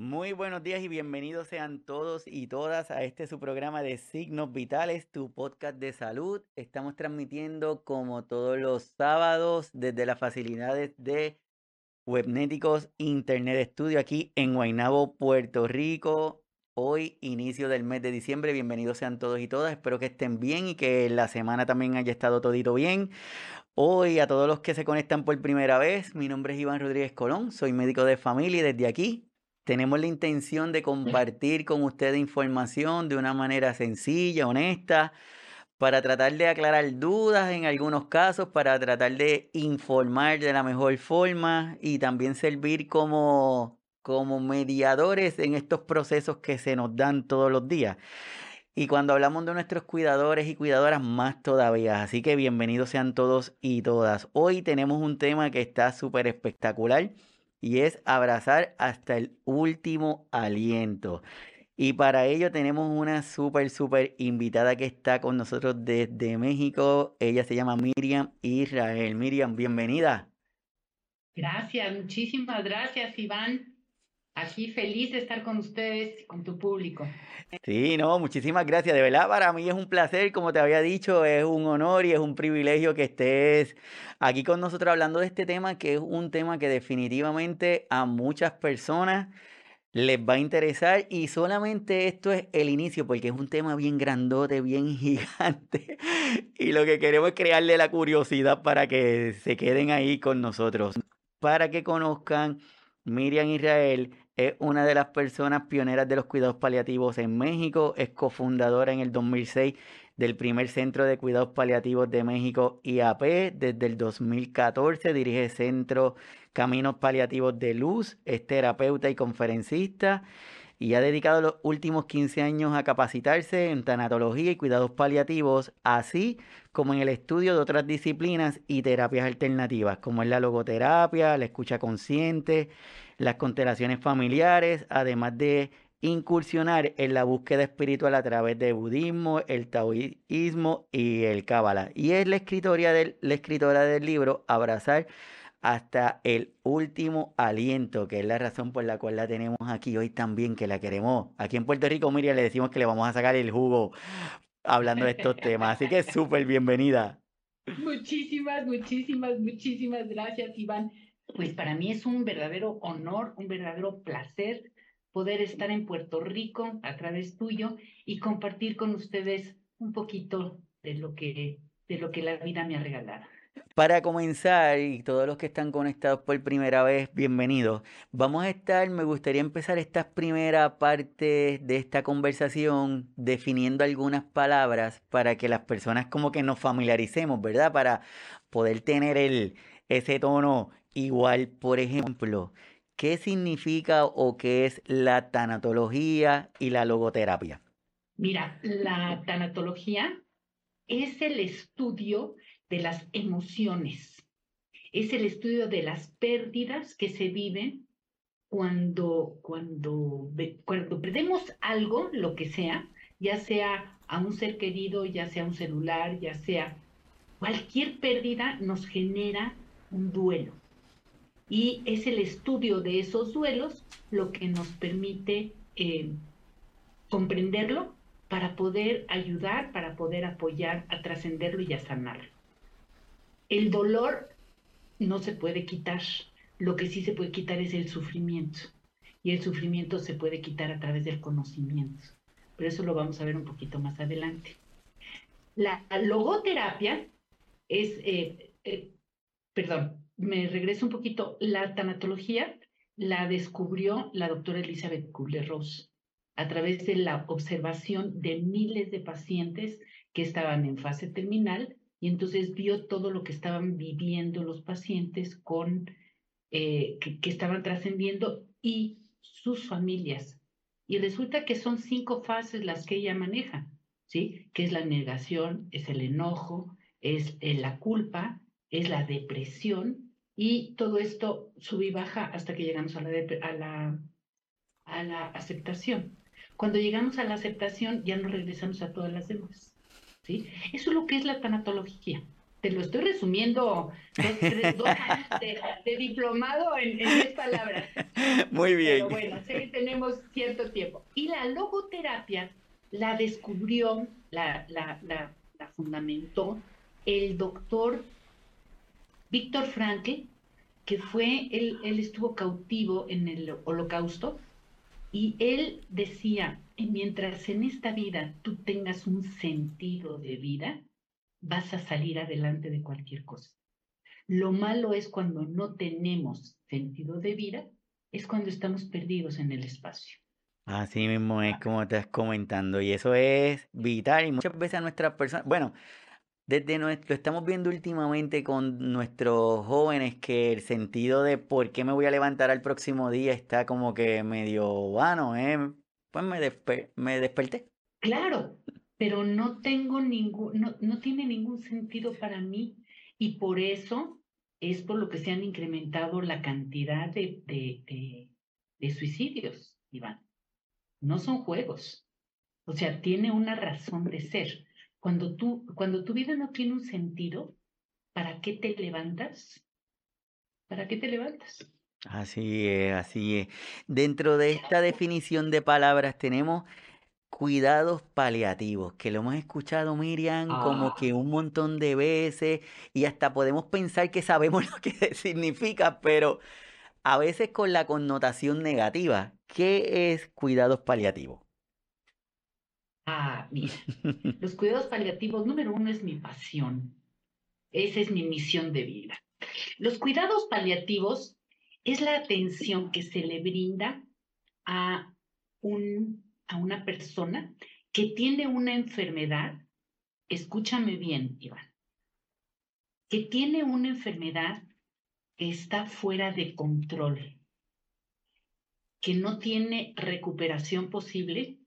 Muy buenos días y bienvenidos sean todos y todas a este su programa de Signos Vitales, tu podcast de salud. Estamos transmitiendo como todos los sábados desde las facilidades de Webnéticos Internet Studio aquí en Guaynabo, Puerto Rico. Hoy, inicio del mes de diciembre, bienvenidos sean todos y todas. Espero que estén bien y que la semana también haya estado todito bien. Hoy, a todos los que se conectan por primera vez, mi nombre es Iván Rodríguez Colón, soy médico de familia y desde aquí tenemos la intención de compartir con ustedes información de una manera sencilla, honesta, para tratar de aclarar dudas en algunos casos, para tratar de informar de la mejor forma y también servir como, como mediadores en estos procesos que se nos dan todos los días. Y cuando hablamos de nuestros cuidadores y cuidadoras, más todavía. Así que bienvenidos sean todos y todas. Hoy tenemos un tema que está súper espectacular y es abrazar hasta el último aliento. Y para ello tenemos una súper, súper invitada que está con nosotros desde México. Ella se llama Miriam Israel. Miriam, bienvenida. Gracias, muchísimas gracias, Iván. Aquí feliz de estar con ustedes, con tu público. Sí, no, muchísimas gracias. De verdad, para mí es un placer, como te había dicho, es un honor y es un privilegio que estés aquí con nosotros hablando de este tema, que es un tema que definitivamente a muchas personas les va a interesar y solamente esto es el inicio porque es un tema bien grandote, bien gigante y lo que queremos es crearle la curiosidad para que se queden ahí con nosotros, para que conozcan Miriam Israel es una de las personas pioneras de los cuidados paliativos en México, es cofundadora en el 2006 del primer Centro de Cuidados Paliativos de México, IAP. Desde el 2014 dirige Centro Caminos Paliativos de Luz, es terapeuta y conferencista y ha dedicado los últimos 15 años a capacitarse en tanatología y cuidados paliativos, así como en el estudio de otras disciplinas y terapias alternativas, como es la logoterapia, la escucha consciente, las constelaciones familiares, además de incursionar en la búsqueda espiritual a través del budismo, el taoísmo y el cábala. Y es la escritora del, la escritora del libro Abrazar hasta el último aliento, que es la razón por la cual la tenemos aquí hoy también, que la queremos. Aquí en Puerto Rico, Miriam, le decimos que le vamos a sacar el jugo hablando de estos temas. Así que súper bienvenida. Muchísimas, muchísimas, muchísimas gracias, Iván. Pues para mí es un verdadero honor, un verdadero placer poder estar en Puerto Rico a través tuyo y compartir con ustedes un poquito de lo que, de lo que la vida me ha regalado. Para comenzar, y todos los que están conectados por primera vez, bienvenidos. Vamos a estar, me gustaría empezar esta primera parte de esta conversación definiendo algunas palabras para que las personas como que nos familiaricemos, ¿verdad? Para poder tener el, ese tono igual. Por ejemplo, ¿qué significa o qué es la tanatología y la logoterapia? Mira, la tanatología es el estudio de las emociones. Es el estudio de las pérdidas que se viven cuando, cuando, cuando perdemos algo, lo que sea, ya sea a un ser querido, ya sea un celular, ya sea cualquier pérdida, nos genera un duelo. Y es el estudio de esos duelos lo que nos permite eh, comprenderlo para poder ayudar, para poder apoyar a trascenderlo y a sanarlo. El dolor no se puede quitar, lo que sí se puede quitar es el sufrimiento. Y el sufrimiento se puede quitar a través del conocimiento. Pero eso lo vamos a ver un poquito más adelante. La logoterapia es, eh, eh, perdón, me regreso un poquito, la tanatología la descubrió la doctora Elizabeth Kubler-Ross a través de la observación de miles de pacientes que estaban en fase terminal y entonces vio todo lo que estaban viviendo los pacientes con, eh, que, estaban trascendiendo y sus familias. Y resulta que son cinco fases las que ella maneja, ¿sí? Que es la negación, es el enojo, es eh, la culpa, es la depresión y todo esto sube y baja hasta que llegamos a la, a la, a la aceptación. Cuando llegamos a la aceptación ya no regresamos a todas las demás. Eso es lo que es la tanatología. te lo estoy resumiendo, dos, años de, diplomado en, en 10 palabras. Muy bien. Pero bueno, sé que tenemos cierto tiempo. Y la logoterapia la descubrió, la, la, la, la fundamentó el doctor Víctor Frankl, que fue, él, él estuvo cautivo en el holocausto, y él decía, mientras en esta vida tú tengas un sentido de vida, vas a salir adelante de cualquier cosa. Lo malo es cuando no tenemos sentido de vida, es cuando estamos perdidos en el espacio. Así mismo es como estás comentando, y eso es vital y muchas veces a nuestras personas, bueno, desde nuestro, lo estamos viendo últimamente con nuestros jóvenes que el sentido de por qué me voy a levantar al próximo día está como que medio vano, ¿eh? Pues me, me desperté. Claro, pero no tengo ningún, no, no tiene ningún sentido para mí y por eso es por lo que se han incrementado la cantidad de, de, de suicidios, Iván. No son juegos. O sea, tiene una razón de ser. Cuando, tú, cuando tu vida no tiene un sentido, ¿para qué te levantas? ¿Para qué te levantas? Así es, así es. Dentro de esta definición de palabras tenemos cuidados paliativos, que lo hemos escuchado, Miriam, como que ah. un montón de veces y hasta podemos pensar que sabemos lo que significa, pero a veces con la connotación negativa. ¿Qué es cuidados paliativos? Ah, mira, los cuidados paliativos, número uno, es mi pasión. Esa es mi misión de vida. Los cuidados paliativos es la atención que se le brinda a, un, a una persona que tiene una enfermedad, escúchame bien, Iván, que tiene una enfermedad que está fuera de control, que no tiene recuperación posible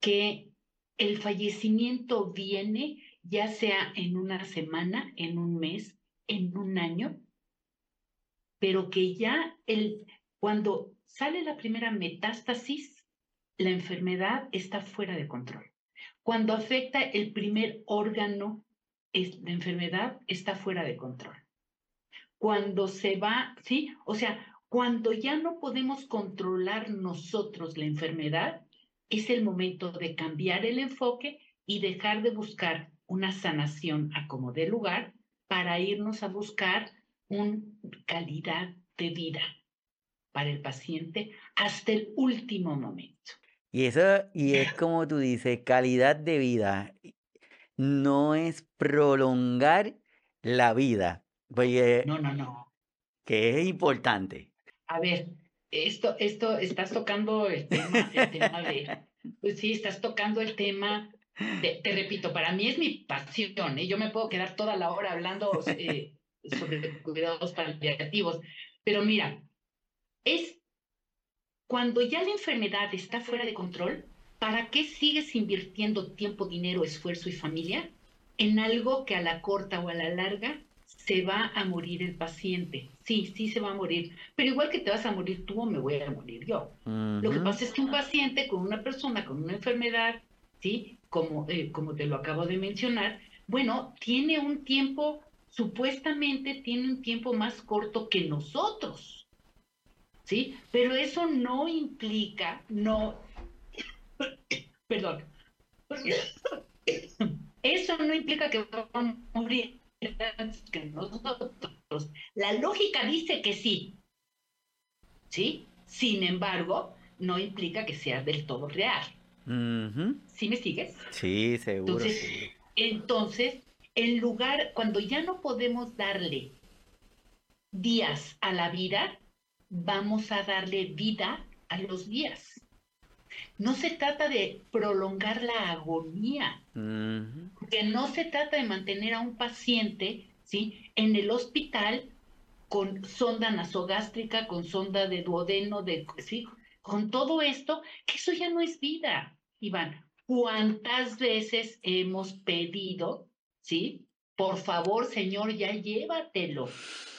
que el fallecimiento viene ya sea en una semana, en un mes, en un año, pero que ya el, cuando sale la primera metástasis, la enfermedad está fuera de control. Cuando afecta el primer órgano, la enfermedad está fuera de control. Cuando se va, ¿sí? O sea, cuando ya no podemos controlar nosotros la enfermedad, es el momento de cambiar el enfoque y dejar de buscar una sanación a como de lugar para irnos a buscar una calidad de vida para el paciente hasta el último momento. Y eso, y es como tú dices, calidad de vida no es prolongar la vida. no, no, no. Que es importante. A ver, esto, esto, estás tocando el tema, el tema de, pues sí, estás tocando el tema, de, te repito, para mí es mi pasión, ¿eh? yo me puedo quedar toda la hora hablando eh, sobre cuidados paliativos, pero mira, es cuando ya la enfermedad está fuera de control, ¿para qué sigues invirtiendo tiempo, dinero, esfuerzo y familia en algo que a la corta o a la larga se va a morir el paciente. Sí, sí se va a morir. Pero igual que te vas a morir tú o me voy a morir yo. Lo que pasa es que un paciente con una persona con una enfermedad, ¿sí? Como, eh, como te lo acabo de mencionar, bueno, tiene un tiempo, supuestamente tiene un tiempo más corto que nosotros. ¿Sí? Pero eso no implica, no, perdón, eso no implica que va a morir que nosotros. La lógica dice que sí. ¿Sí? Sin embargo, no implica que sea del todo real. ¿Sí me sigues? Sí, seguro. Entonces, entonces, en lugar, cuando ya no podemos darle días a la vida, vamos a darle vida a los días. No se trata de prolongar la agonía, que no se trata de mantener a un paciente ¿sí? en el hospital con sonda nasogástrica, con sonda de duodeno, de, ¿sí? con todo esto, que eso ya no es vida, Iván. ¿Cuántas veces hemos pedido, sí? Por favor, señor, ya llévatelo.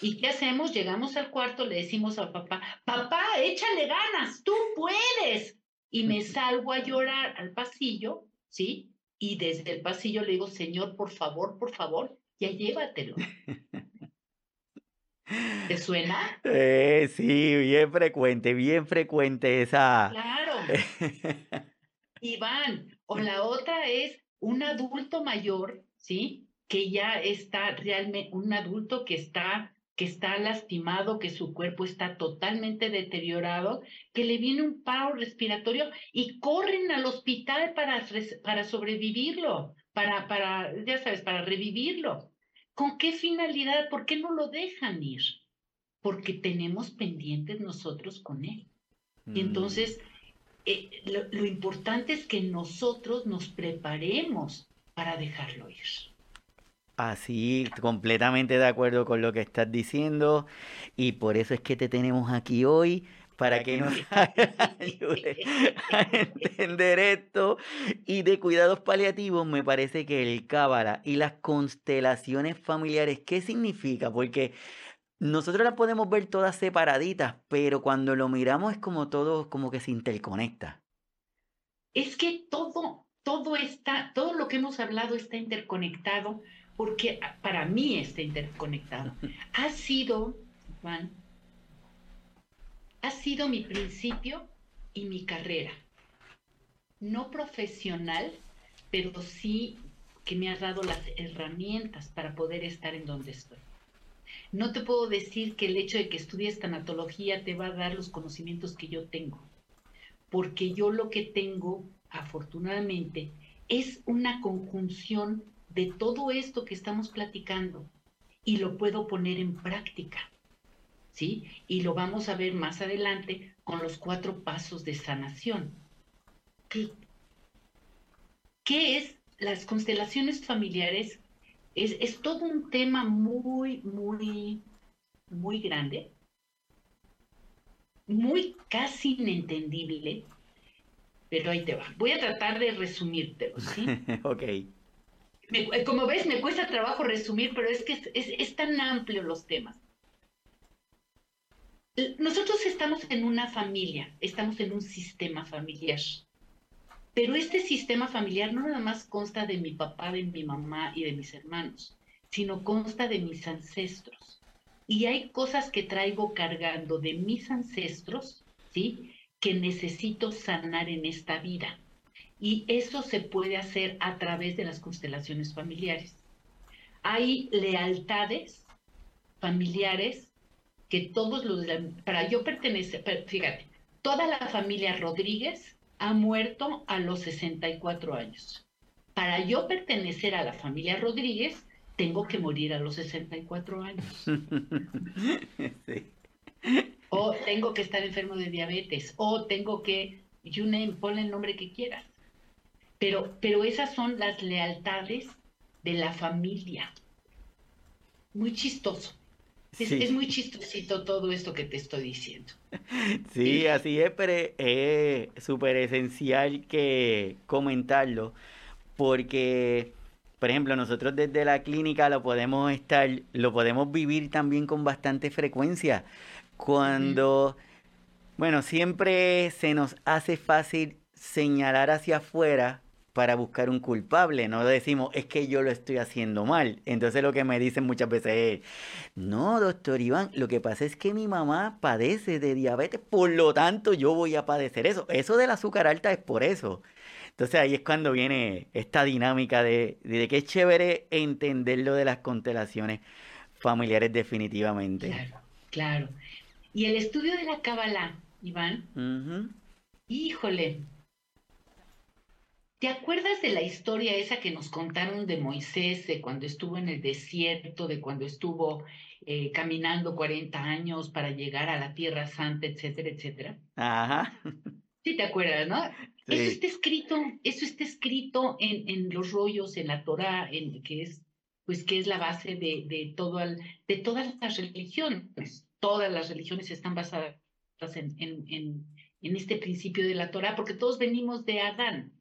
¿Y qué hacemos? Llegamos al cuarto, le decimos al papá, papá, échale ganas, tú puedes y me salgo a llorar al pasillo, ¿sí? Y desde el pasillo le digo, Señor, por favor, por favor, ya llévatelo. ¿Te suena? Eh, sí, bien frecuente, bien frecuente esa. Claro. Iván, o la otra es un adulto mayor, ¿sí? Que ya está realmente, un adulto que está que está lastimado, que su cuerpo está totalmente deteriorado, que le viene un paro respiratorio y corren al hospital para, para sobrevivirlo, para, para, ya sabes, para revivirlo. ¿Con qué finalidad? ¿Por qué no lo dejan ir? Porque tenemos pendientes nosotros con él. Y mm. entonces, eh, lo importante es que nosotros nos preparemos para dejarlo ir. Así, completamente de acuerdo con lo que estás diciendo y por eso es que te tenemos aquí hoy para que nos ayude a entender esto. Y de cuidados paliativos me parece que el cábala y las constelaciones familiares, ¿qué significa? Porque nosotros las podemos ver todas separaditas, pero cuando lo miramos es como todo, como que se interconecta. Es que todo, todo está, todo lo que hemos hablado está interconectado porque para mí está interconectado. Ha sido, Juan, ha sido mi principio y mi carrera. No profesional, pero sí que me ha dado las herramientas para poder estar en donde estoy. No te puedo decir que el hecho de que estudies tanatología te va a dar los conocimientos que yo tengo, porque yo lo que tengo, afortunadamente, es una conjunción de todo esto que estamos platicando y lo puedo poner en práctica. ¿Sí? Y lo vamos a ver más adelante con los cuatro pasos de sanación. ¿Qué, qué es las constelaciones familiares? Es, es todo un tema muy, muy, muy grande, muy casi inentendible, pero ahí te va. Voy a tratar de resumírtelo, ¿sí? ok. Eh, como ves, me cuesta trabajo resumir, pero es que es, tan amplio los temas. Nosotros estamos en una familia, estamos en un sistema familiar. Pero este sistema familiar no nada más consta de mi papá, de mi mamá y de mis hermanos, sino consta de mis ancestros. Y hay cosas que traigo cargando de mis ancestros, ¿sí? Que necesito sanar en esta vida. Y eso se puede hacer a través de las constelaciones familiares. Hay lealtades familiares que todos los... Para yo pertenecer, fíjate, toda la familia Rodríguez ha muerto a los 64 años. Para yo pertenecer a la familia Rodríguez, tengo que morir a los 64 años. O tengo que estar enfermo de diabetes, o tengo que, you name, ponle el nombre que quieras. Pero, pero esas son las lealtades de la familia. Muy chistoso. Es, muy chistosito todo esto que te estoy diciendo. Sí, así es, pero es súper esencial que comentarlo, porque, por ejemplo, nosotros desde la clínica lo podemos estar, lo podemos vivir también con bastante frecuencia. Cuando, bueno, siempre se nos hace fácil señalar hacia afuera para buscar un culpable, no decimos es que yo lo estoy haciendo mal. Entonces lo que me dicen muchas veces es, no, doctor Iván, lo que pasa es que mi mamá padece de diabetes, por lo tanto yo voy a padecer eso. Eso del azúcar alta es por eso. Entonces ahí es cuando viene esta dinámica de, de que es chévere entender lo de las constelaciones familiares definitivamente. Claro, claro. Y el estudio de la Kabbalah, Iván, híjole, ¿Te acuerdas de la historia esa que nos contaron de Moisés, de cuando estuvo en el desierto, de cuando estuvo eh, caminando 40 años para llegar a la Tierra Santa, etcétera, etcétera? Ajá. Sí, te acuerdas, ¿no? Eso está escrito, eso está escrito en, en los rollos, en la Torah, en, que es, pues, que es la base de, de, todo de todas las religiones. Todas las religiones están basadas en, este principio de la Torah, porque todos venimos de Adán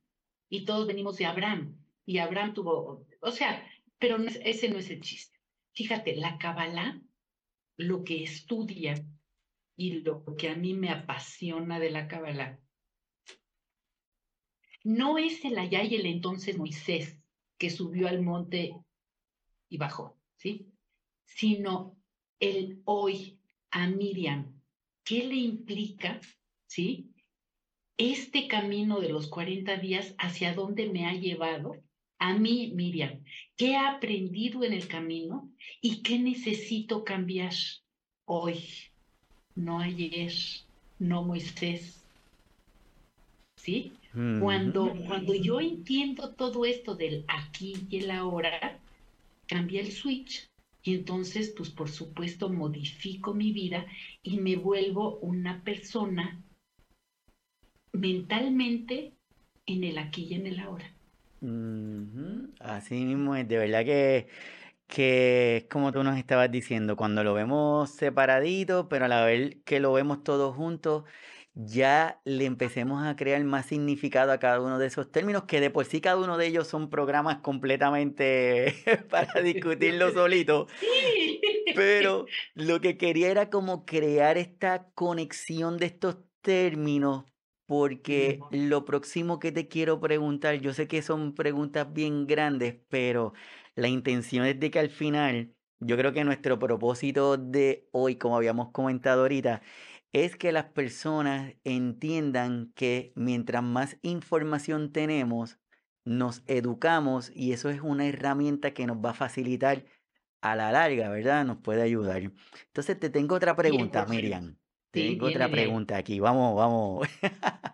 y todos venimos de Abraham. Y Abraham tuvo, o sea, pero ese no es el chiste. Fíjate, la Kabbalah, lo que estudia y lo que a mí me apasiona de la Kabbalah, no es el allá y el entonces Moisés que subió al monte y bajó, ¿sí? Sino el hoy a Miriam, ¿qué le implica, ¿sí? Este camino de los 40 días, ¿hacia dónde me ha llevado? A mí, Miriam, ¿qué he aprendido en el camino y qué necesito cambiar hoy? No ayer, no Moisés. ¿Sí? Cuando, cuando yo entiendo todo esto del aquí y el ahora, cambia el switch y entonces, pues por supuesto, modifico mi vida y me vuelvo una persona mentalmente en el aquí y en el ahora. Así mismo es, de verdad que, que es como tú nos estabas diciendo, cuando lo vemos separadito, pero a la vez que lo vemos todos juntos, ya le empecemos a crear más significado a cada uno de esos términos, que de por sí cada uno de ellos son programas completamente para discutirlo solito. Pero lo que quería era como crear esta conexión de estos términos porque lo próximo que te quiero preguntar, yo sé que son preguntas bien grandes, pero la intención es de que al final, yo creo que nuestro propósito de hoy, como habíamos comentado ahorita, es que las personas entiendan que mientras más información tenemos, nos educamos y eso es una herramienta que nos va a facilitar a la larga, ¿verdad? Nos puede ayudar. Entonces te tengo otra pregunta, Miriam. Tengo otra pregunta aquí. Vamos, vamos.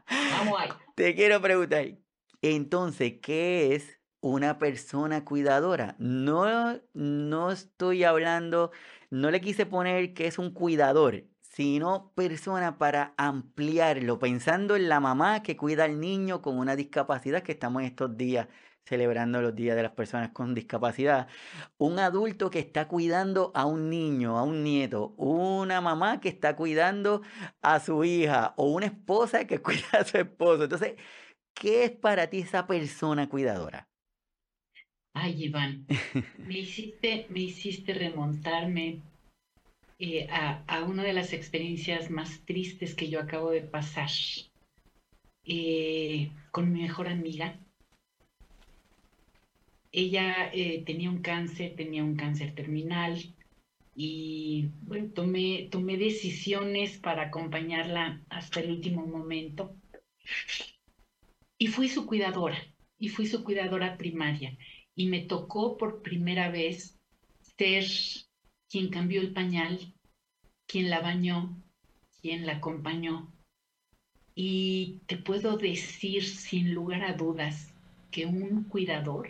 Vamos ahí. Te quiero preguntar. Entonces, ¿qué es una persona cuidadora? No, no estoy hablando, no le quise poner que es un cuidador, sino persona para ampliarlo, pensando en la mamá que cuida al niño con una discapacidad que estamos en estos días celebrando los días de las personas con discapacidad, un adulto que está cuidando a un niño, a un nieto, una mamá que está cuidando a su hija o una esposa que cuida a su esposo. Entonces, ¿qué es para ti esa persona cuidadora? Ay, Iván, me hiciste, me hiciste remontarme eh, a, una de las experiencias más tristes que yo acabo de pasar eh, con mi mejor amiga ella eh, tenía un cáncer, tenía un cáncer terminal y bueno, tomé, tomé decisiones para acompañarla hasta el último momento. Y fui su cuidadora, y fui su cuidadora primaria. Y me tocó por primera vez ser quien cambió el pañal, quien la bañó, quien la acompañó. Y te puedo decir sin lugar a dudas que un cuidador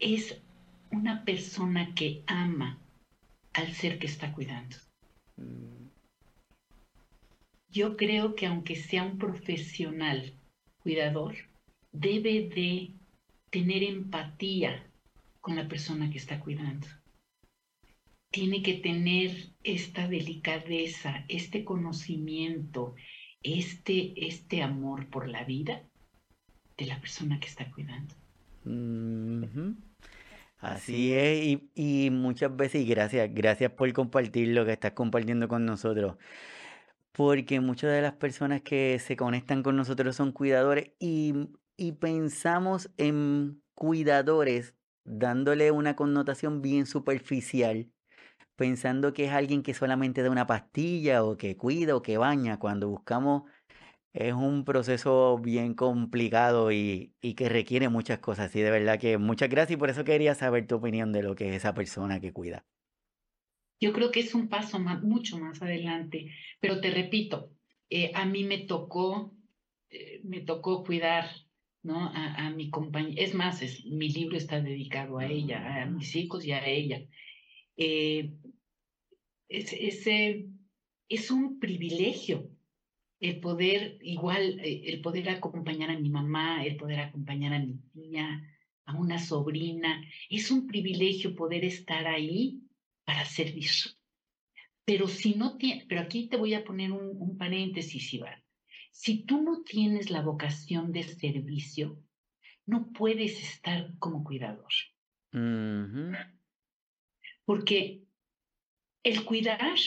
es una persona que ama al ser que está cuidando. Mm. Yo creo que aunque sea un profesional cuidador, debe de tener empatía con la persona que está cuidando. Tiene que tener esta delicadeza, este conocimiento, este, este amor por la vida de la persona que está cuidando. Así es, y, muchas veces, y gracias, gracias por compartir lo que estás compartiendo con nosotros, porque muchas de las personas que se conectan con nosotros son cuidadores y, y pensamos en cuidadores dándole una connotación bien superficial, pensando que es alguien que solamente da una pastilla o que cuida o que baña, cuando buscamos es un proceso bien complicado y, que requiere muchas cosas. Y de verdad que muchas gracias y por eso quería saber tu opinión de lo que es esa persona que cuida. Yo creo que es un paso mucho más adelante, pero te repito, eh, a mí me tocó, eh, me tocó cuidar ¿no? a, mi compañera. Es más, es, mi libro está dedicado a ella, a mis hijos y a ella. Eh, ese es un privilegio el poder, igual, eh, el poder acompañar a mi mamá, el poder acompañar a mi niña, a una sobrina, es un privilegio poder estar ahí para servir. Pero si no tiene, pero aquí te voy a poner un, paréntesis, Iván. Si tú no tienes la vocación de servicio, no puedes estar como cuidador. Porque el cuidar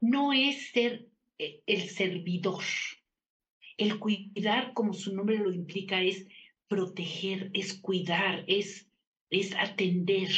no es ser eh, el servidor. El cuidar, como su nombre lo implica, es proteger, es cuidar, es, es atender.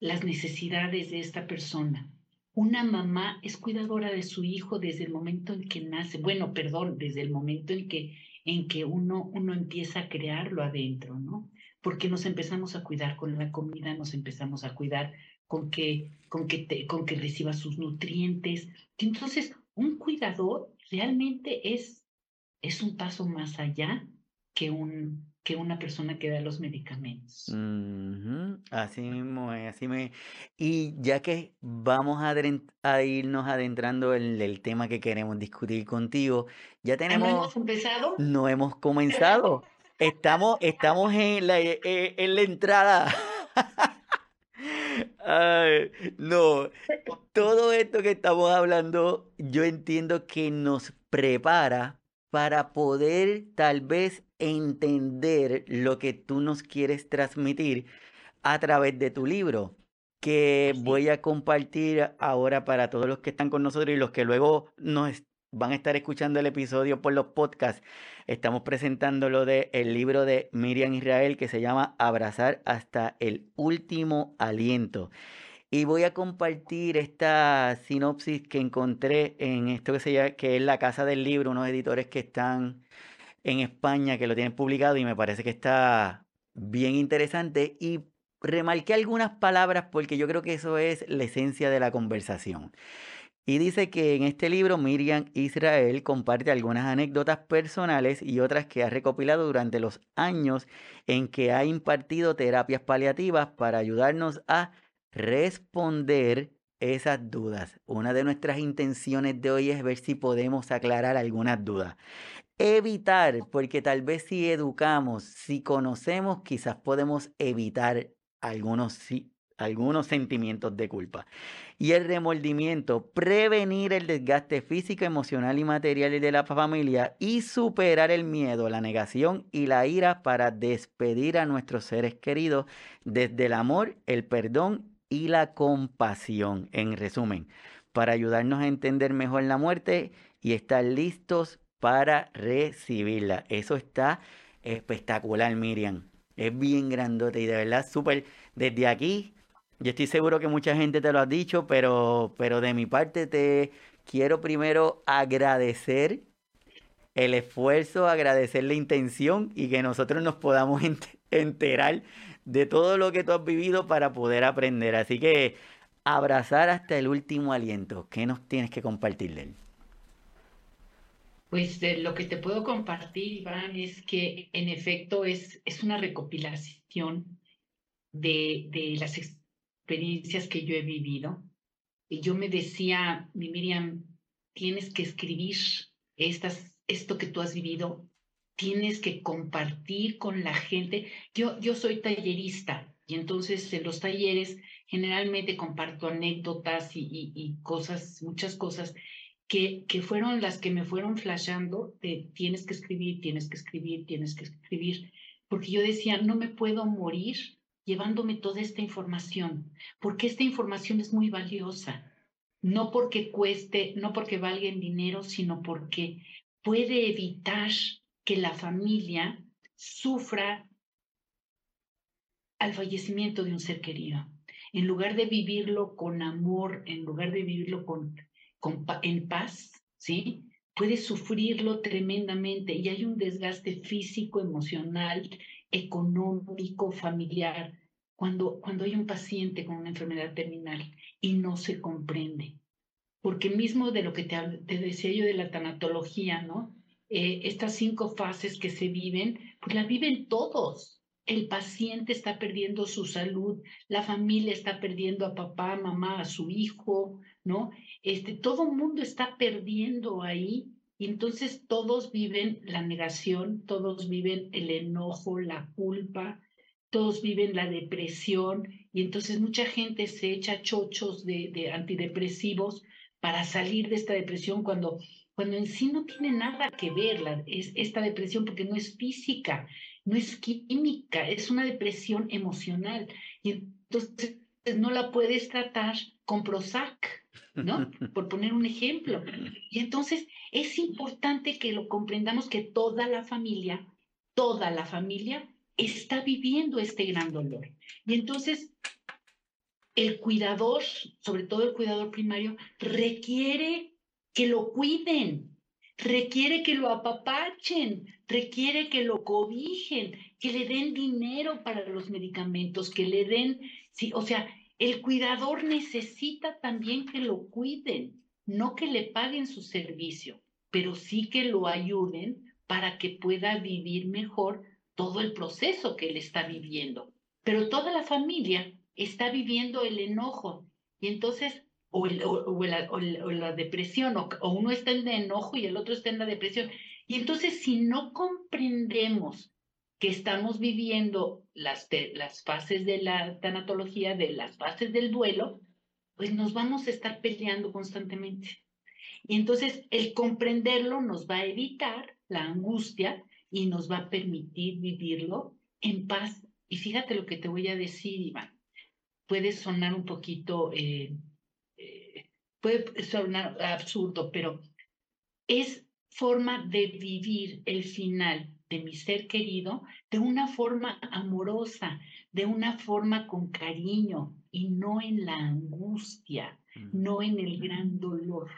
las necesidades de esta persona. Una mamá es cuidadora de su hijo desde el momento en que nace, bueno, perdón, desde el momento en que, en que uno, uno empieza a crearlo adentro, ¿no? Porque nos empezamos a cuidar con la comida, nos empezamos a cuidar con que, con que, te, con que reciba sus nutrientes. Entonces, un cuidador realmente es, es un paso más allá que un, que una persona que da los medicamentos. Así mismo así me... Y ya que vamos a, irnos adentrando en el tema que queremos discutir contigo, ya tenemos... ¿No hemos empezado? No hemos comenzado. Estamos, estamos en, la, eh, eh, en la entrada. no, todo esto que estamos hablando, yo entiendo que nos prepara para poder tal vez entender lo que tú nos quieres transmitir a través de tu libro, que voy a compartir ahora para todos los que están con nosotros y los que luego nos van a estar escuchando el episodio por los podcasts. Estamos presentando lo de el libro de Miriam Israel que se llama Abrazar hasta el último aliento. Y voy a compartir esta sinopsis que encontré en esto que, se llama, que es La Casa del Libro, unos editores que están en España que lo tienen publicado y me parece que está bien interesante. Y remarqué algunas palabras porque yo creo que eso es la esencia de la conversación. Y dice que en este libro Miriam Israel comparte algunas anécdotas personales y otras que ha recopilado durante los años en que ha impartido terapias paliativas para ayudarnos a responder esas dudas. Una de nuestras intenciones de hoy es ver si podemos aclarar algunas dudas. Evitar, porque tal vez si educamos, si conocemos, quizás podemos evitar algunos, algunos sentimientos de culpa. Y el remordimiento, prevenir el desgaste físico, emocional y material de la familia y superar el miedo, la negación y la ira para despedir a nuestros seres queridos desde el amor, el perdón y la compasión, en resumen, para ayudarnos a entender mejor la muerte y estar listos para recibirla. Eso está espectacular, Miriam. Es bien grandote y de verdad súper. Desde aquí, yo estoy seguro que mucha gente te lo ha dicho, pero, pero de mi parte te quiero primero agradecer el esfuerzo, agradecer la intención y que nosotros nos podamos enterar de todo lo que tú has vivido para poder aprender. Así que abrazar hasta el último aliento. ¿Qué nos tienes que compartir él? Pues lo que te puedo compartir, Iván, es que en efecto es, es una recopilación de, de las experiencias que yo he vivido. Y yo me decía, mi Miriam, tienes que escribir estas, esto que tú has vivido tienes que compartir con la gente. Yo, yo soy tallerista y entonces en los talleres generalmente comparto anécdotas y, cosas, muchas cosas que, que fueron las que me fueron flashando tienes que escribir, tienes que escribir, tienes que escribir, porque yo decía, no me puedo morir llevándome toda esta información, porque esta información es muy valiosa, no porque cueste, no porque valga en dinero, sino porque puede evitar que la familia sufra al fallecimiento de un ser querido. En lugar de vivirlo con amor, en lugar de vivirlo con, en paz, ¿sí? Puede sufrirlo tremendamente y hay un desgaste físico, emocional, económico, familiar, cuando, cuando hay un paciente con una enfermedad terminal y no se comprende. Porque mismo de lo que te, te decía yo de la tanatología, ¿no? Eh, estas cinco fases que se viven, pues la viven todos. El paciente está perdiendo su salud, la familia está perdiendo a papá, mamá, a su hijo, ¿no? Este, todo mundo está perdiendo ahí y entonces todos viven la negación, todos viven el enojo, la culpa, todos viven la depresión y entonces mucha gente se echa chochos de, de antidepresivos para salir de esta depresión cuando cuando en sí no tiene nada que ver es, esta depresión porque no es física, no es química, es una depresión emocional. Y entonces no la puedes tratar con Prozac, ¿no? Por poner un ejemplo. Y entonces es importante que lo comprendamos que toda la familia, toda la familia está viviendo este gran dolor. Y entonces el cuidador, sobre todo el cuidador primario, requiere que lo cuiden, requiere que lo apapachen, requiere que lo cobijen, que le den dinero para los medicamentos, que le den, sí, o sea, el cuidador necesita también que lo cuiden, no que le paguen su servicio, pero sí que lo ayuden para que pueda vivir mejor todo el proceso que él está viviendo. Pero toda la familia está viviendo el enojo y entonces, o, la, depresión, o, uno está en el enojo y el otro está en la depresión. Y entonces, si no comprendemos que estamos viviendo las, las fases de la tanatología, de las fases del duelo, pues nos vamos a estar peleando constantemente. Y entonces el comprenderlo nos va a evitar la angustia y nos va a permitir vivirlo en paz. Y fíjate lo que te voy a decir, Iván. Puede sonar un poquito, eh, eh, puede sonar absurdo, pero es forma de vivir el final de mi ser querido de una forma amorosa, de una forma con cariño y no en la angustia, mm. no en el gran dolor.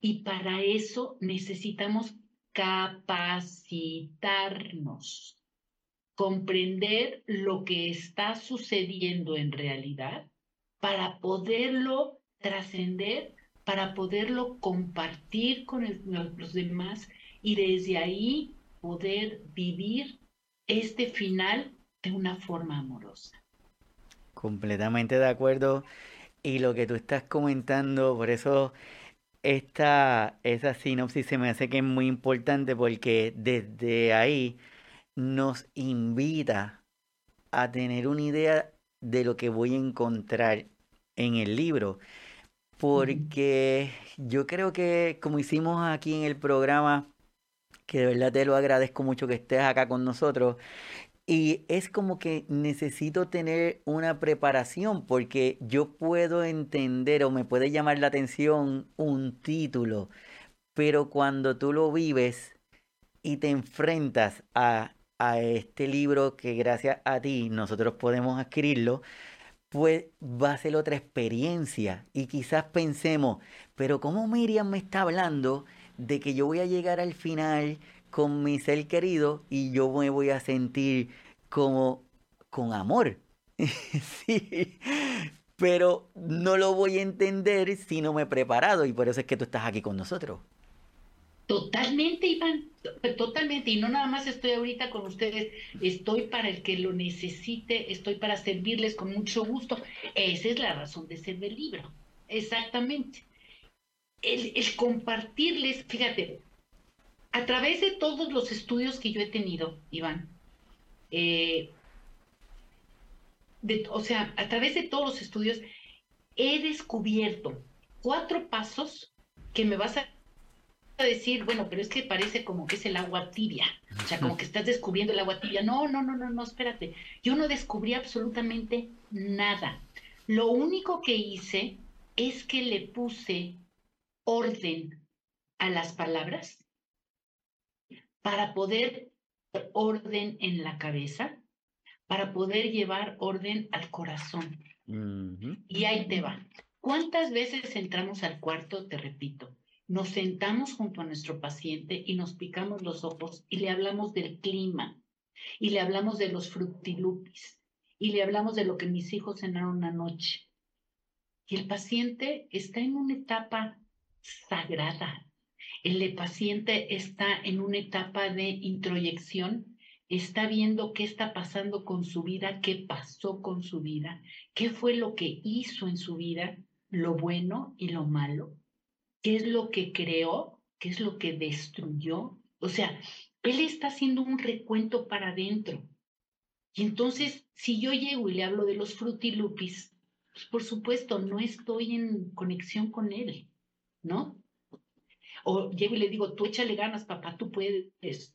Y para eso necesitamos capacitarnos, comprender lo que está sucediendo en realidad para poderlo trascender, para poderlo compartir con los demás y desde ahí poder vivir este final de una forma amorosa. Completamente de acuerdo. Y lo que tú estás comentando, por eso esta, esa sinopsis se me hace que es muy importante porque desde ahí nos invita a tener una idea de lo que voy a encontrar en el libro. Porque yo creo que como hicimos aquí en el programa, que de verdad te lo agradezco mucho que estés acá con nosotros, y es como que necesito tener una preparación porque yo puedo entender o me puede llamar la atención un título, pero cuando tú lo vives y te enfrentas a, a este libro que gracias a ti nosotros podemos adquirirlo, pues va a ser otra experiencia. Y quizás pensemos, pero ¿cómo Miriam me está hablando de que yo voy a llegar al final con mi ser querido y yo me voy a sentir como con amor. sí, pero no lo voy a entender si no me he preparado y por eso es que tú estás aquí con nosotros. Totalmente, Iván, totalmente. Y no nada más estoy ahorita con ustedes, estoy para el que lo necesite, estoy para servirles con mucho gusto. Esa es la razón de ser del libro, exactamente. El, compartirles, fíjate, a través de todos los estudios que yo he tenido, Iván, eh, o sea, a través de todos los estudios, he descubierto cuatro pasos que me vas a decir, bueno, pero es que parece como que es el agua tibia, o sea, como que estás descubriendo el agua tibia. No, no, no, no, no, espérate. Yo no descubrí absolutamente nada. Lo único que hice es que le puse orden a las palabras para poder orden en la cabeza, para poder llevar orden al corazón. Y ahí te va. ¿Cuántas veces entramos al cuarto, te repito, nos sentamos junto a nuestro paciente y nos picamos los ojos y le hablamos del clima, y le hablamos de los frutilupis, y le hablamos de lo que mis hijos cenaron anoche? Y el paciente está en una etapa sagrada, el paciente está en una etapa de introyección, está viendo qué está pasando con su vida, qué pasó con su vida, qué fue lo que hizo en su vida, lo bueno y lo malo, qué es lo que creó, qué es lo que destruyó. O sea, él está haciendo un recuento para adentro. Y entonces, si yo llego y le hablo de los frutilupis, pues por supuesto, no estoy en conexión con él, ¿no? O llego y le digo, tú échale ganas, papá, tú puedes.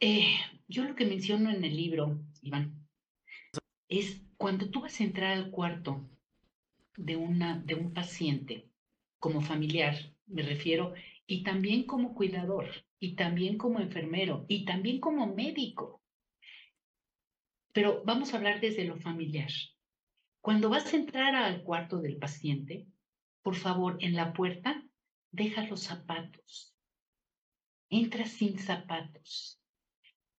Eh, yo lo que menciono en el libro, Iván, es cuando tú vas a entrar al cuarto de, una, de un paciente como familiar, me refiero, y también como cuidador, y también como enfermero, y también como médico. Pero vamos a hablar desde lo familiar. Cuando vas a entrar al cuarto del paciente, por favor, en la puerta, deja los zapatos. Entra sin zapatos.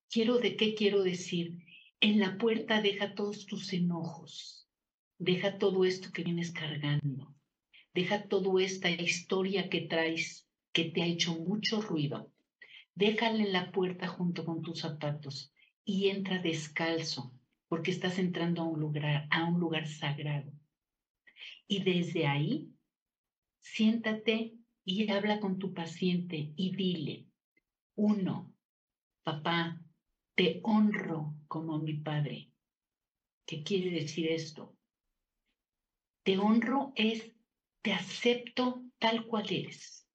Quiero de qué quiero decir. En la puerta deja todos tus enojos. Deja todo esto que vienes cargando. Deja toda esta historia que traes que te ha hecho mucho ruido. Déjala en la puerta junto con tus zapatos y entra descalzo porque estás entrando a un lugar, a un lugar sagrado. Y desde ahí, siéntate y habla con tu paciente y dile, uno, papá, te honro como mi padre. ¿Qué quiere decir esto? Te honro es, te acepto tal cual eres,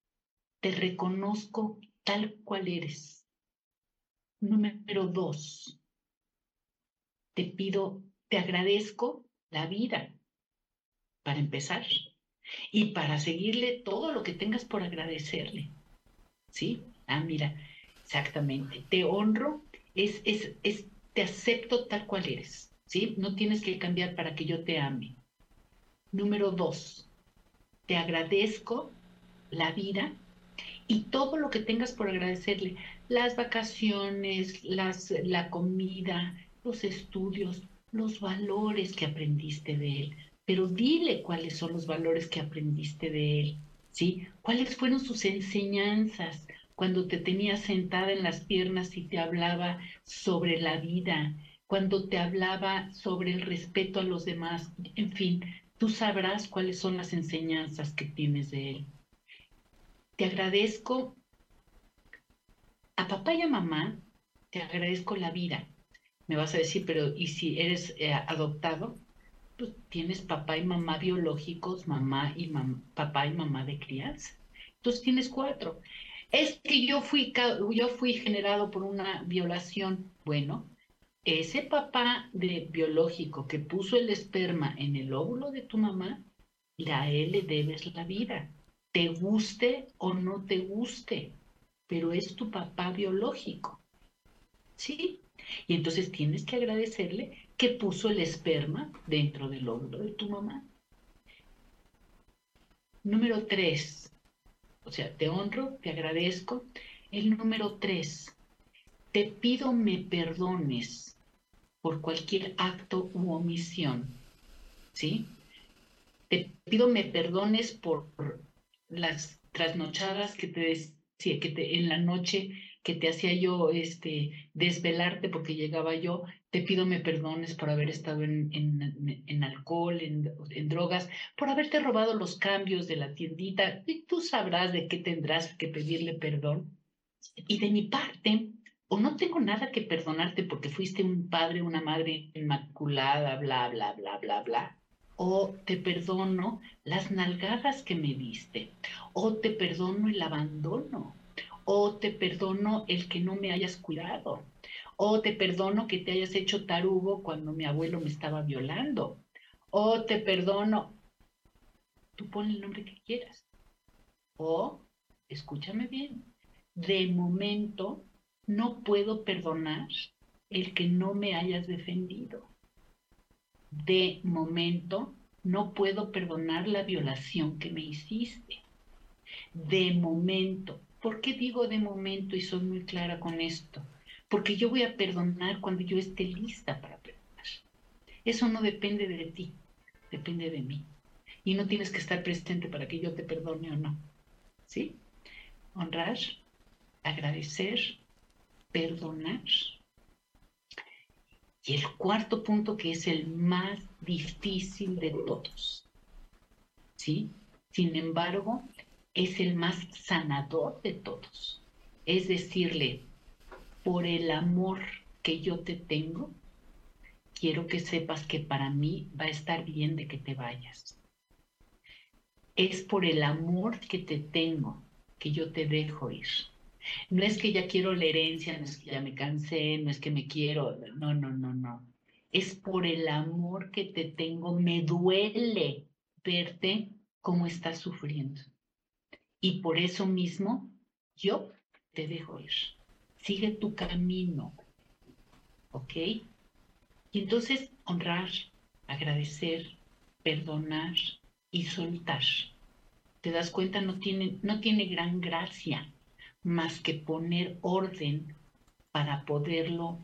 te reconozco tal cual eres. Número dos, te pido, te agradezco la vida, para empezar, y para seguirle todo lo que tengas por agradecerle. ¿Sí? Ah, mira, exactamente. Te honro, es, es, es, te acepto tal cual eres. ¿Sí? No tienes que cambiar para que yo te ame. Número dos, te agradezco la vida y todo lo que tengas por agradecerle. Las vacaciones, las, la comida, los estudios, los valores que aprendiste de él, pero dile cuáles son los valores que aprendiste de él, ¿sí? ¿Cuáles fueron sus enseñanzas cuando te tenía sentada en las piernas y te hablaba sobre la vida, cuando te hablaba sobre el respeto a los demás, en fin, tú sabrás cuáles son las enseñanzas que tienes de él. Te agradezco a papá y a mamá, te agradezco la vida, me vas a decir, pero ¿y si eres eh, adoptado? Tienes papá y mamá biológicos, mamá y papá y mamá de crianza. Entonces tienes cuatro. Es que yo fui, yo fui generado por una violación. Bueno, ese papá de biológico que puso el esperma en el óvulo de tu mamá, a él le debes la vida. Te guste o no te guste, pero es tu papá biológico. ¿Sí? Y entonces tienes que agradecerle que puso el esperma dentro del óvulo de tu mamá. Número tres, o sea, te honro, te agradezco. El número tres, te pido me perdones por cualquier acto u omisión. ¿Sí? Te pido me perdones por las trasnochadas que te, decía, que te en la noche que te hacía yo este, desvelarte porque llegaba yo, te pido me perdones por haber estado en, en, alcohol, en, en, drogas, por haberte robado los cambios de la tiendita, y tú sabrás de qué tendrás que pedirle perdón. Y de mi parte, o no tengo nada que perdonarte porque fuiste un padre, una madre inmaculada, bla, bla, bla, bla, bla. O te perdono las nalgadas que me diste. O te perdono el abandono o te perdono el que no me hayas cuidado, o te perdono que te hayas hecho tarugo cuando mi abuelo me estaba violando, o te perdono, tú pon el nombre que quieras, o, escúchame bien, de momento no puedo perdonar el que no me hayas defendido. De momento no puedo perdonar la violación que me hiciste. De momento ¿Por qué digo de momento y soy muy clara con esto? Porque yo voy a perdonar cuando yo esté lista para perdonar. Eso no depende de ti, depende de mí. Y no tienes que estar presente para que yo te perdone o no. ¿Sí? Honrar, agradecer, perdonar. Y el cuarto punto que es el más difícil de todos. ¿Sí? Sin embargo, es el más sanador de todos. Es decirle, por el amor que yo te tengo, quiero que sepas que para mí va a estar bien de que te vayas. Es por el amor que te tengo que yo te dejo ir. No es que ya quiero la herencia, no es que ya me cansé, no es que me quiero, no, no, no, no. Es por el amor que te tengo, me duele verte cómo estás sufriendo. Y por eso mismo yo te dejo ir. Sigue tu camino. ¿Ok? Y entonces honrar, agradecer, perdonar y soltar. Te das cuenta, no tiene, no tiene gran gracia más que poner orden para poderlo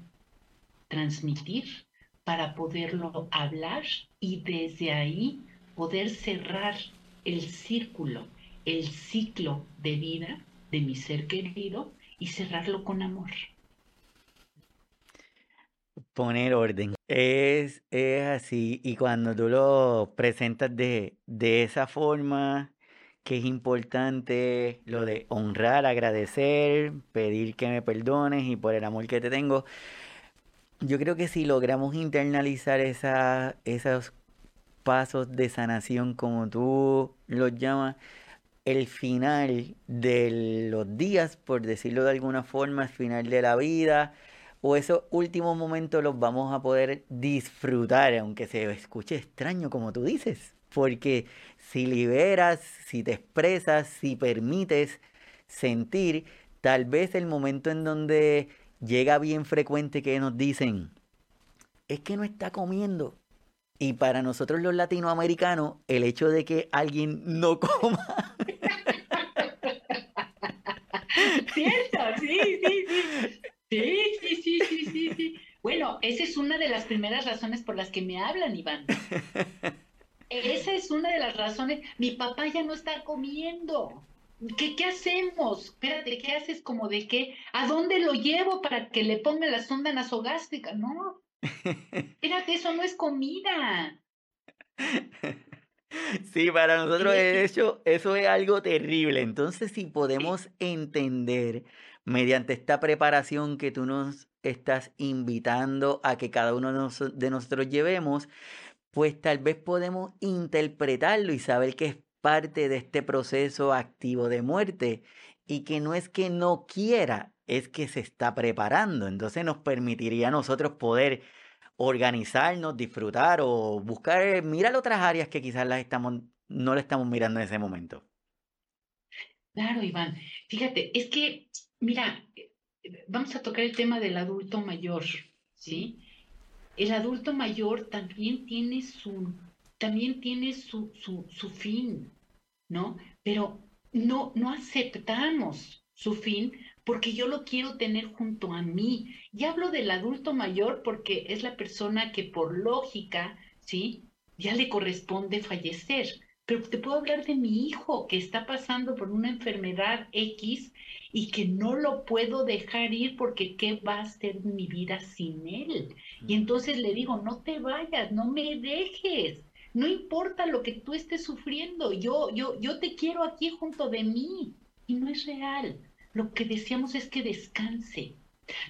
transmitir, para poderlo hablar y desde ahí poder cerrar el círculo, el ciclo de vida de mi ser querido y cerrarlo con amor. Poner orden. Es, es así. Y cuando tú lo presentas de, de esa forma, que es importante lo de honrar, agradecer, pedir que me perdones y por el amor que te tengo. Yo creo que si logramos internalizar esa, esos pasos de sanación, como tú los llamas, el final de los días, por decirlo de alguna forma, el final de la vida, o esos últimos momentos los vamos a poder disfrutar, aunque se escuche extraño como tú dices, porque si liberas, si te expresas, si permites sentir, tal vez el momento en donde llega bien frecuente que nos dicen, es que no está comiendo. Y para nosotros los latinoamericanos, el hecho de que alguien no coma... Cierto, sí, sí, sí. Sí, sí, sí, sí, sí, sí. Bueno, esa es una de las primeras razones por las que me hablan, Iván. Esa es una de las razones. Mi papá ya no está comiendo. ¿Qué, ¿Qué hacemos? Espérate, ¿qué haces como de qué? ¿A dónde lo llevo para que le ponga la sonda nasogástrica? No. Espérate, eso no es comida. Sí, para nosotros de hecho eso es algo terrible. Entonces, si podemos entender mediante esta preparación que tú nos estás invitando a que cada uno de nosotros llevemos, pues tal vez podemos interpretarlo y saber que es parte de este proceso activo de muerte y que no es que no quiera, es que se está preparando. Entonces nos permitiría a nosotros poder organizarnos, disfrutar o buscar, mirar otras áreas que quizás las estamos, no le estamos mirando en ese momento. Claro, Iván. Fíjate, es que, mira, vamos a tocar el tema del adulto mayor, ¿sí? El adulto mayor también tiene su, también tiene su, su, su fin, ¿no? Pero no, no aceptamos su fin porque yo lo quiero tener junto a mí. Y hablo del adulto mayor porque es la persona que por lógica, ¿sí? Ya le corresponde fallecer. Pero te puedo hablar de mi hijo que está pasando por una enfermedad X y que no lo puedo dejar ir porque ¿qué va a ser mi vida sin él? Y entonces le digo, no te vayas, no me dejes. No importa lo que tú estés sufriendo, yo, yo, yo te quiero aquí junto de mí. Y no es real. Lo que deseamos es que descanse.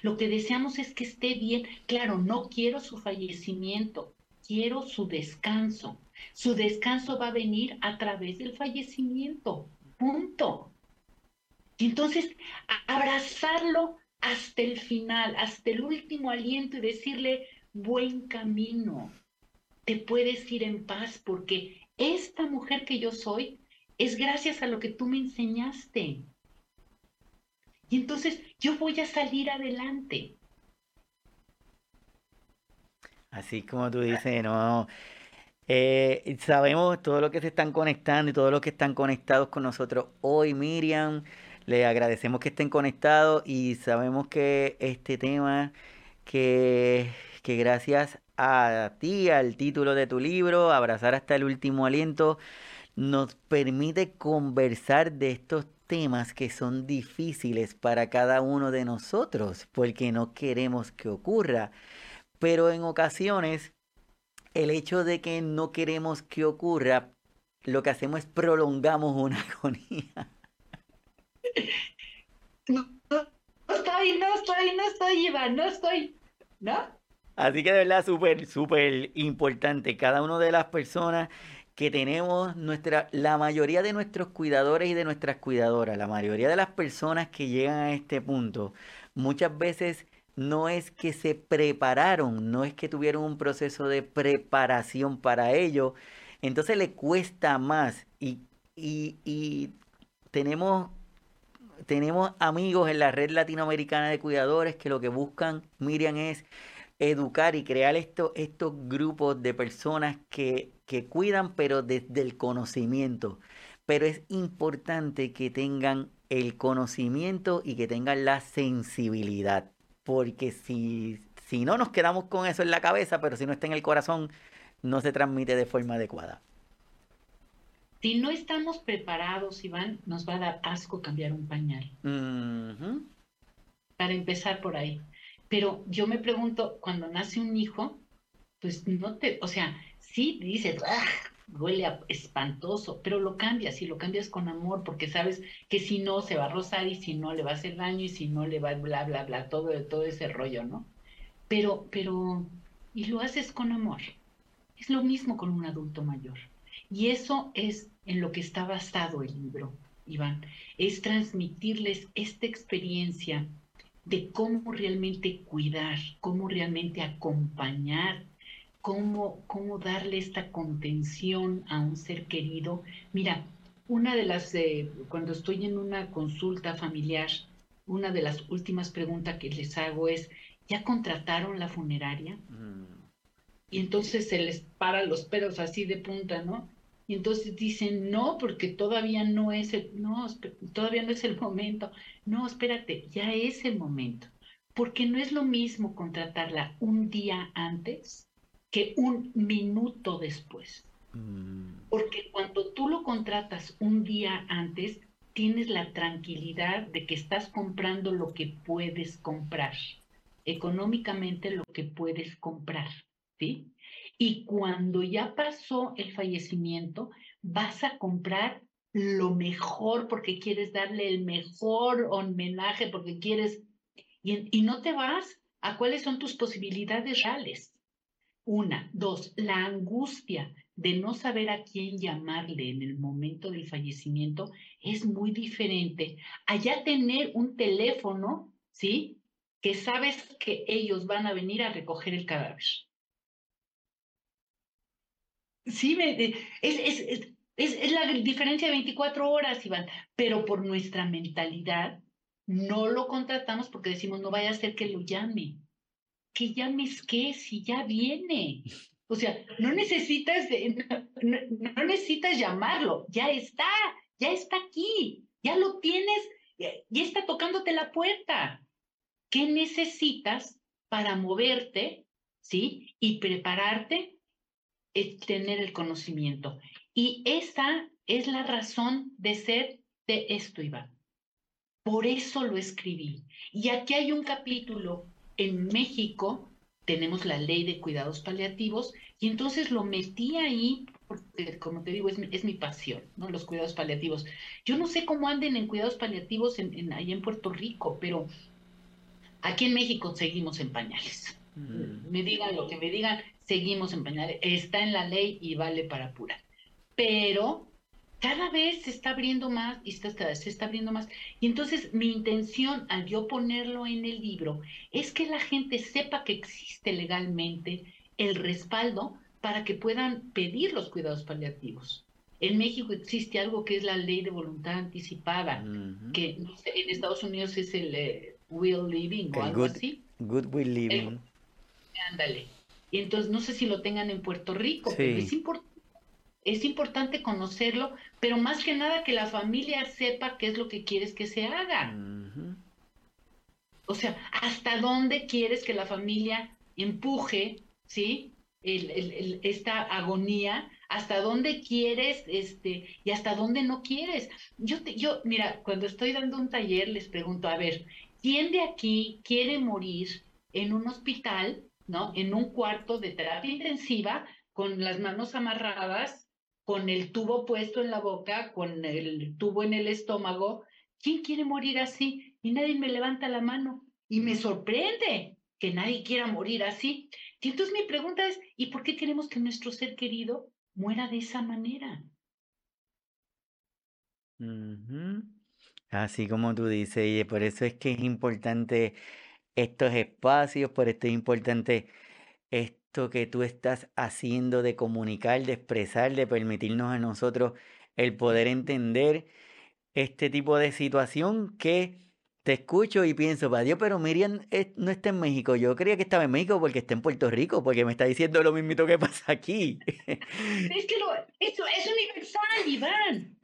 Lo que deseamos es que esté bien. Claro, no quiero su fallecimiento, quiero su descanso. Su descanso va a venir a través del fallecimiento. Punto. Y entonces, abrazarlo hasta el final, hasta el último aliento y decirle, buen camino, te puedes ir en paz porque esta mujer que yo soy es gracias a lo que tú me enseñaste. Y entonces yo voy a salir adelante. Así como tú dices, no. Eh, sabemos todo lo que se están conectando y todos los que están conectados con nosotros hoy, Miriam. Le agradecemos que estén conectados y sabemos que este tema, que, que gracias a ti, al título de tu libro, Abrazar hasta el último aliento, nos permite conversar de estos temas que son difíciles para cada uno de nosotros porque no queremos que ocurra. Pero en ocasiones, el hecho de que no queremos que ocurra, lo que hacemos es prolongamos una agonía. No, estoy, no estoy, no estoy, Iván, no estoy, ¿no? Así que de verdad, súper, súper importante. Cada una de las personas que tenemos nuestra, la mayoría de nuestros cuidadores y de nuestras cuidadoras, la mayoría de las personas que llegan a este punto, muchas veces no es que se prepararon, no es que tuvieron un proceso de preparación para ello, entonces le cuesta más y, y, tenemos, tenemos amigos en la red latinoamericana de cuidadores que lo que buscan, Miriam, es educar y crear estos grupos de personas que que cuidan, pero desde el conocimiento. Pero es importante que tengan el conocimiento y que tengan la sensibilidad. Porque si, si no nos quedamos con eso en la cabeza, pero si no está en el corazón, no se transmite de forma adecuada. Si no estamos preparados, Iván, nos va a dar asco cambiar un pañal. Para empezar por ahí. Pero yo me pregunto, cuando nace un hijo, pues no te, o sea, sí dices, ¡ah! huele espantoso, pero lo cambias y lo cambias con amor porque sabes que si no se va a rozar y si no le va a hacer daño y si no le va bla bla bla todo todo ese rollo, ¿no? Pero pero y lo haces con amor. Es lo mismo con un adulto mayor. Y eso es en lo que está basado el libro, Iván, es transmitirles esta experiencia de cómo realmente cuidar, cómo realmente acompañar cómo, cómo darle esta contención a un ser querido. Mira, una de las, eh, cuando estoy en una consulta familiar, una de las últimas preguntas que les hago es, ¿ya contrataron la funeraria? Mm. Y entonces se les para los pelos así de punta, ¿no? Y entonces dicen, no, porque todavía no es el, no, todavía no es el momento. No, espérate, ya es el momento. Porque no es lo mismo contratarla un día antes que un minuto después. Mm. Porque cuando tú lo contratas un día antes, tienes la tranquilidad de que estás comprando lo que puedes comprar, económicamente lo que puedes comprar, ¿sí? Y cuando ya pasó el fallecimiento, vas a comprar lo mejor porque quieres darle el mejor homenaje, porque quieres, y, y no te vas a cuáles son tus posibilidades reales. Una, dos, la angustia de no saber a quién llamarle en el momento del fallecimiento es muy diferente. Allá tener un teléfono, ¿sí? Que sabes que ellos van a venir a recoger el cadáver. Sí, es, es, es, la diferencia de 24 horas, Iván, pero por nuestra mentalidad no lo contratamos porque decimos no vaya a ser que lo llame que llames qué si ya viene. O sea, no necesitas, no, necesitas llamarlo, ya está, ya está aquí, ya lo tienes, ya está tocándote la puerta. ¿Qué necesitas para moverte, sí? Y prepararte, es tener el conocimiento. Y esa es la razón de ser de esto, Iván. Por eso lo escribí. Y aquí hay un capítulo en México tenemos la ley de cuidados paliativos y entonces lo metí ahí porque, como te digo, es mi, es mi pasión, ¿no? Los cuidados paliativos. Yo no sé cómo anden en cuidados paliativos en, allá en Puerto Rico, pero aquí en México seguimos en pañales. Mm. Me digan lo que me digan, seguimos en pañales. Está en la ley y vale para pura. Pero cada vez se está abriendo más y se está, se está abriendo más. Y entonces mi intención al yo ponerlo en el libro es que la gente sepa que existe legalmente el respaldo para que puedan pedir los cuidados paliativos. En México existe algo que es la ley de voluntad anticipada, que en Estados Unidos es el eh, will living o algo así. Good will living. ándale. Y entonces no sé si lo tengan en Puerto Rico, pero es importante es importante conocerlo, pero más que nada que la familia sepa qué es lo que quieres que se haga. O sea, hasta dónde quieres que la familia empuje, ¿sí? esta agonía, hasta dónde quieres, este, y hasta dónde no quieres. Yo, te, yo, mira, cuando estoy dando un taller les pregunto, a ver, ¿quién de aquí quiere morir en un hospital, ¿no? En un cuarto de terapia intensiva, con las manos amarradas, con el tubo puesto en la boca, con el tubo en el estómago. ¿Quién quiere morir así? Y nadie me levanta la mano. Y me sorprende que nadie quiera morir así. Y entonces mi pregunta es, ¿y por qué queremos que nuestro ser querido muera de esa manera? Así como tú dices, y por eso es que es importante estos espacios, por esto es importante esto que tú estás haciendo de comunicar, de expresar, de permitirnos a nosotros el poder entender este tipo de situación que te escucho y pienso, para Dios, pero Miriam no está en México. Yo creía que estaba en México porque está en Puerto Rico, porque me está diciendo lo mismito que pasa aquí. Es que lo, eso es universal, Iván.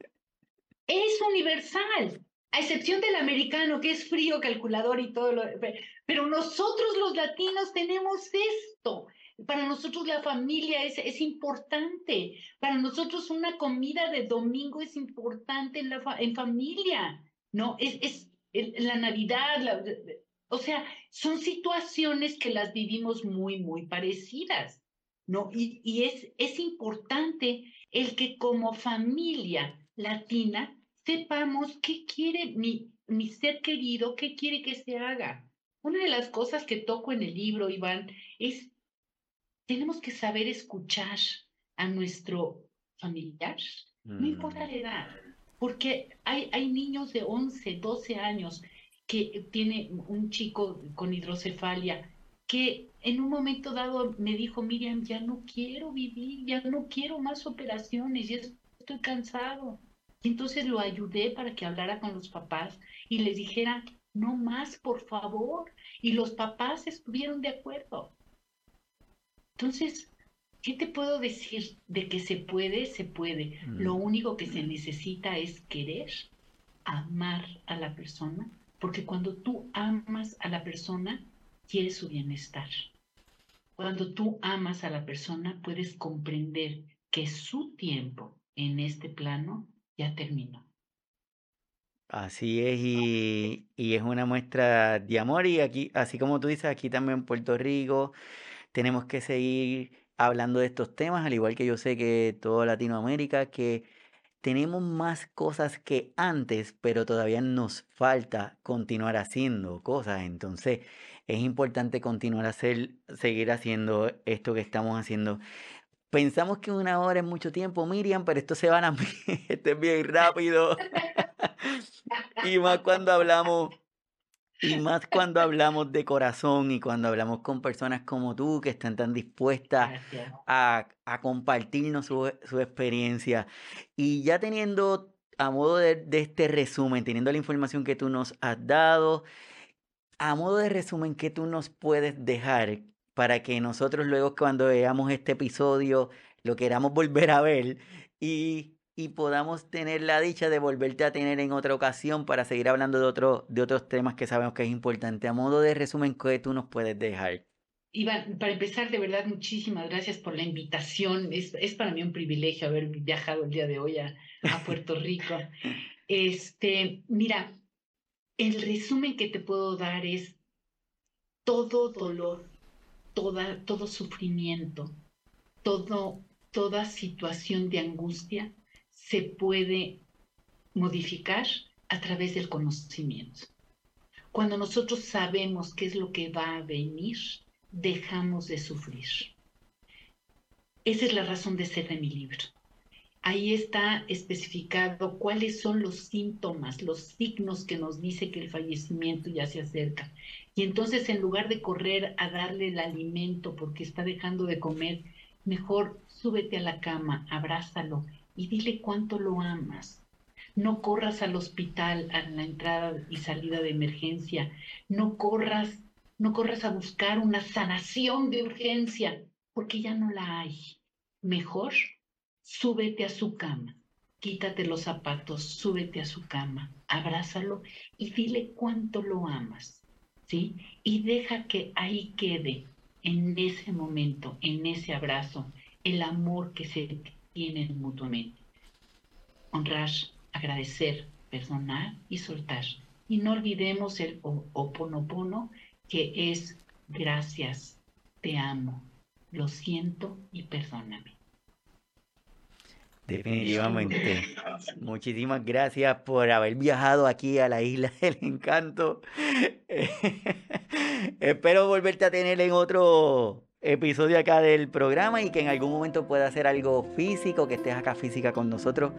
Es universal. A excepción del americano, que es frío, calculador y todo lo. Pero nosotros los latinos tenemos esto. Para nosotros la familia es, es importante. Para nosotros una comida de domingo es importante en, la en familia. ¿no? Es, es la Navidad, o sea, son situaciones que las vivimos muy, muy parecidas, ¿no? Y, y es, es importante el que como familia latina sepamos qué quiere mi, mi ser querido, qué quiere que se haga. Una de las cosas que toco en el libro, Iván, es tenemos que saber escuchar a nuestro familiar, no importa la edad, porque hay, hay niños de 11, 12 años que tiene un chico con hidrocefalia que en un momento dado me dijo, Miriam, ya no quiero vivir, ya no quiero más operaciones, ya estoy cansado. Y entonces lo ayudé para que hablara con los papás y les dijera, no más, por favor. Y los papás estuvieron de acuerdo. Entonces, ¿Qué te puedo decir? De que se puede, se puede. Lo mm. único que se necesita es querer, amar a la persona, porque cuando tú amas a la persona, quieres su bienestar. Cuando tú amas a la persona, puedes comprender que su tiempo en este plano ya terminó. Así es, y, y, es una muestra de amor, y aquí, así como tú dices, aquí también en Puerto Rico, tenemos que seguir hablando de estos temas, al igual que yo sé que toda Latinoamérica, que tenemos más cosas que antes, pero todavía nos falta continuar haciendo cosas. Entonces, es importante continuar a hacer, seguir haciendo esto que estamos haciendo. Pensamos que una hora es mucho tiempo, Miriam, pero esto se van a este es bien rápido. y más cuando hablamos y más cuando hablamos de corazón y cuando hablamos con personas como tú que están tan dispuestas a, compartirnos su, experiencia. Y ya teniendo, a modo de, de, este resumen, teniendo la información que tú nos has dado, a modo de resumen, ¿qué tú nos puedes dejar para que nosotros luego cuando veamos este episodio lo queramos volver a ver y y podamos tener la dicha de volverte a tener en otra ocasión para seguir hablando de, otro, de otros temas que sabemos que es importante. A modo de resumen, ¿qué tú nos puedes dejar? Iván, para empezar, de verdad, muchísimas gracias por la invitación. Es, es para mí un privilegio haber viajado el día de hoy a, a Puerto Rico. este, mira, el resumen que te puedo dar es todo dolor, toda, todo sufrimiento, todo, toda situación de angustia se puede modificar a través del conocimiento. Cuando nosotros sabemos qué es lo que va a venir, dejamos de sufrir. Esa es la razón de ser de mi libro. Ahí está especificado cuáles son los síntomas, los signos que nos dice que el fallecimiento ya se acerca. Y entonces en lugar de correr a darle el alimento porque está dejando de comer, mejor súbete a la cama, abrázalo y dile cuánto lo amas. No corras al hospital a la entrada y salida de emergencia. No corras, no corras a buscar una sanación de urgencia, porque ya no la hay. Mejor, súbete a su cama, quítate los zapatos, súbete a su cama, abrázalo y dile cuánto lo amas, ¿sí? Y deja que ahí quede, en ese momento, en ese abrazo, el amor que se tienen mutuamente. Honrar, agradecer, perdonar y soltar. Y no olvidemos el oponopono, que es gracias, te amo, lo siento y perdóname. Definitivamente. Muchísimas gracias por haber viajado aquí a la isla del encanto. Espero volverte a tener en otro episodio acá del programa y que en algún momento pueda hacer algo físico, que estés acá física con nosotros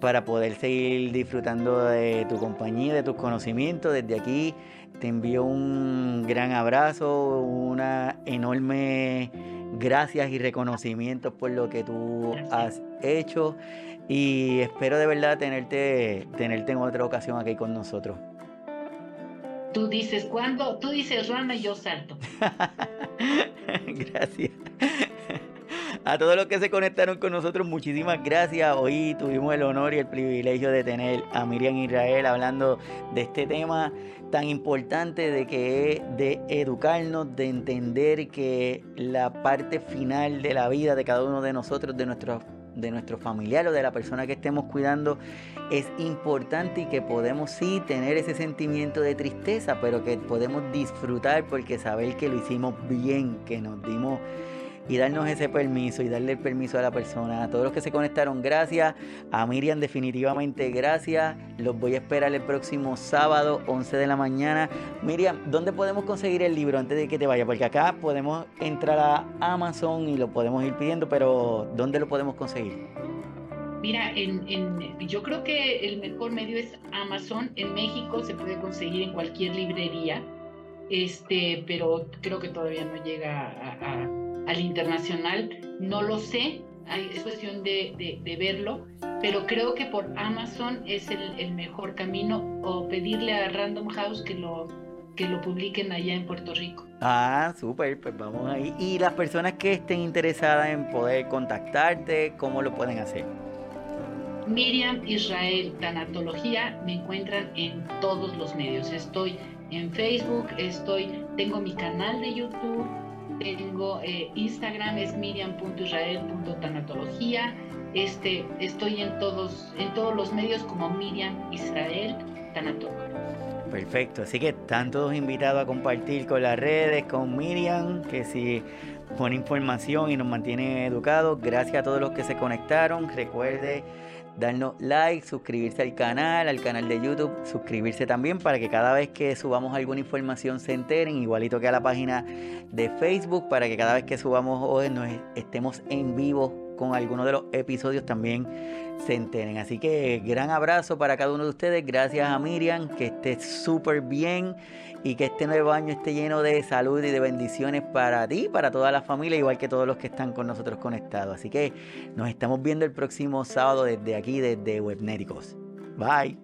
para poder seguir disfrutando de tu compañía, de tus conocimientos. Desde aquí te envío un gran abrazo, una enorme gracias y reconocimiento por lo que tú has hecho y espero de verdad tenerte, tenerte en otra ocasión aquí con nosotros. Tú dices cuándo, tú dices rana y yo salto. Gracias. A todos los que se conectaron con nosotros, muchísimas gracias. Hoy tuvimos el honor y el privilegio de tener a Miriam Israel hablando de este tema tan importante de que es de educarnos, de entender que la parte final de la vida de cada uno de nosotros, de nuestros de nuestro familiar o de la persona que estemos cuidando es importante y que podemos sí tener ese sentimiento de tristeza, pero que podemos disfrutar porque saber que lo hicimos bien, que nos dimos y darnos ese permiso y darle el permiso a la persona. A todos los que se conectaron, gracias. A Miriam, definitivamente gracias. Los voy a esperar el próximo sábado, 11 de la mañana. Miriam, ¿dónde podemos conseguir el libro antes de que te vaya? Porque acá podemos entrar a Amazon y lo podemos ir pidiendo, pero ¿dónde lo podemos conseguir? Mira, en, yo creo que el mejor medio es Amazon. En México se puede conseguir en cualquier librería, este, pero creo que todavía no llega a al internacional, no lo sé, es cuestión de, verlo, pero creo que por Amazon es el, mejor camino o pedirle a Random House que lo, que lo publiquen allá en Puerto Rico. Ah, súper, pues vamos ahí. Y las personas que estén interesadas en poder contactarte, ¿cómo lo pueden hacer? Miriam Israel Tanatología me encuentran en todos los medios. Estoy en Facebook, estoy, tengo mi canal de YouTube, tengo eh, Instagram, es miriam.israel.tanatología. Este, estoy en todos, en todos los medios como Miriam Israel Tanatóloga. Perfecto, así que están todos invitados a compartir con las redes, con Miriam, que si pone información y nos mantiene educados. Gracias a todos los que se conectaron. Recuerde darnos like, suscribirse al canal, al canal de YouTube, suscribirse también para que cada vez que subamos alguna información se enteren, igualito que a la página de Facebook, para que cada vez que subamos hoy nos estemos en vivo con alguno de los episodios también se enteren. Así que gran abrazo para cada uno de ustedes. Gracias a Miriam, que esté súper bien y que este nuevo año esté lleno de salud y de bendiciones para ti, para toda la familia, igual que todos los que están con nosotros conectados. Así que nos estamos viendo el próximo sábado desde aquí, desde Webnéticos. Bye.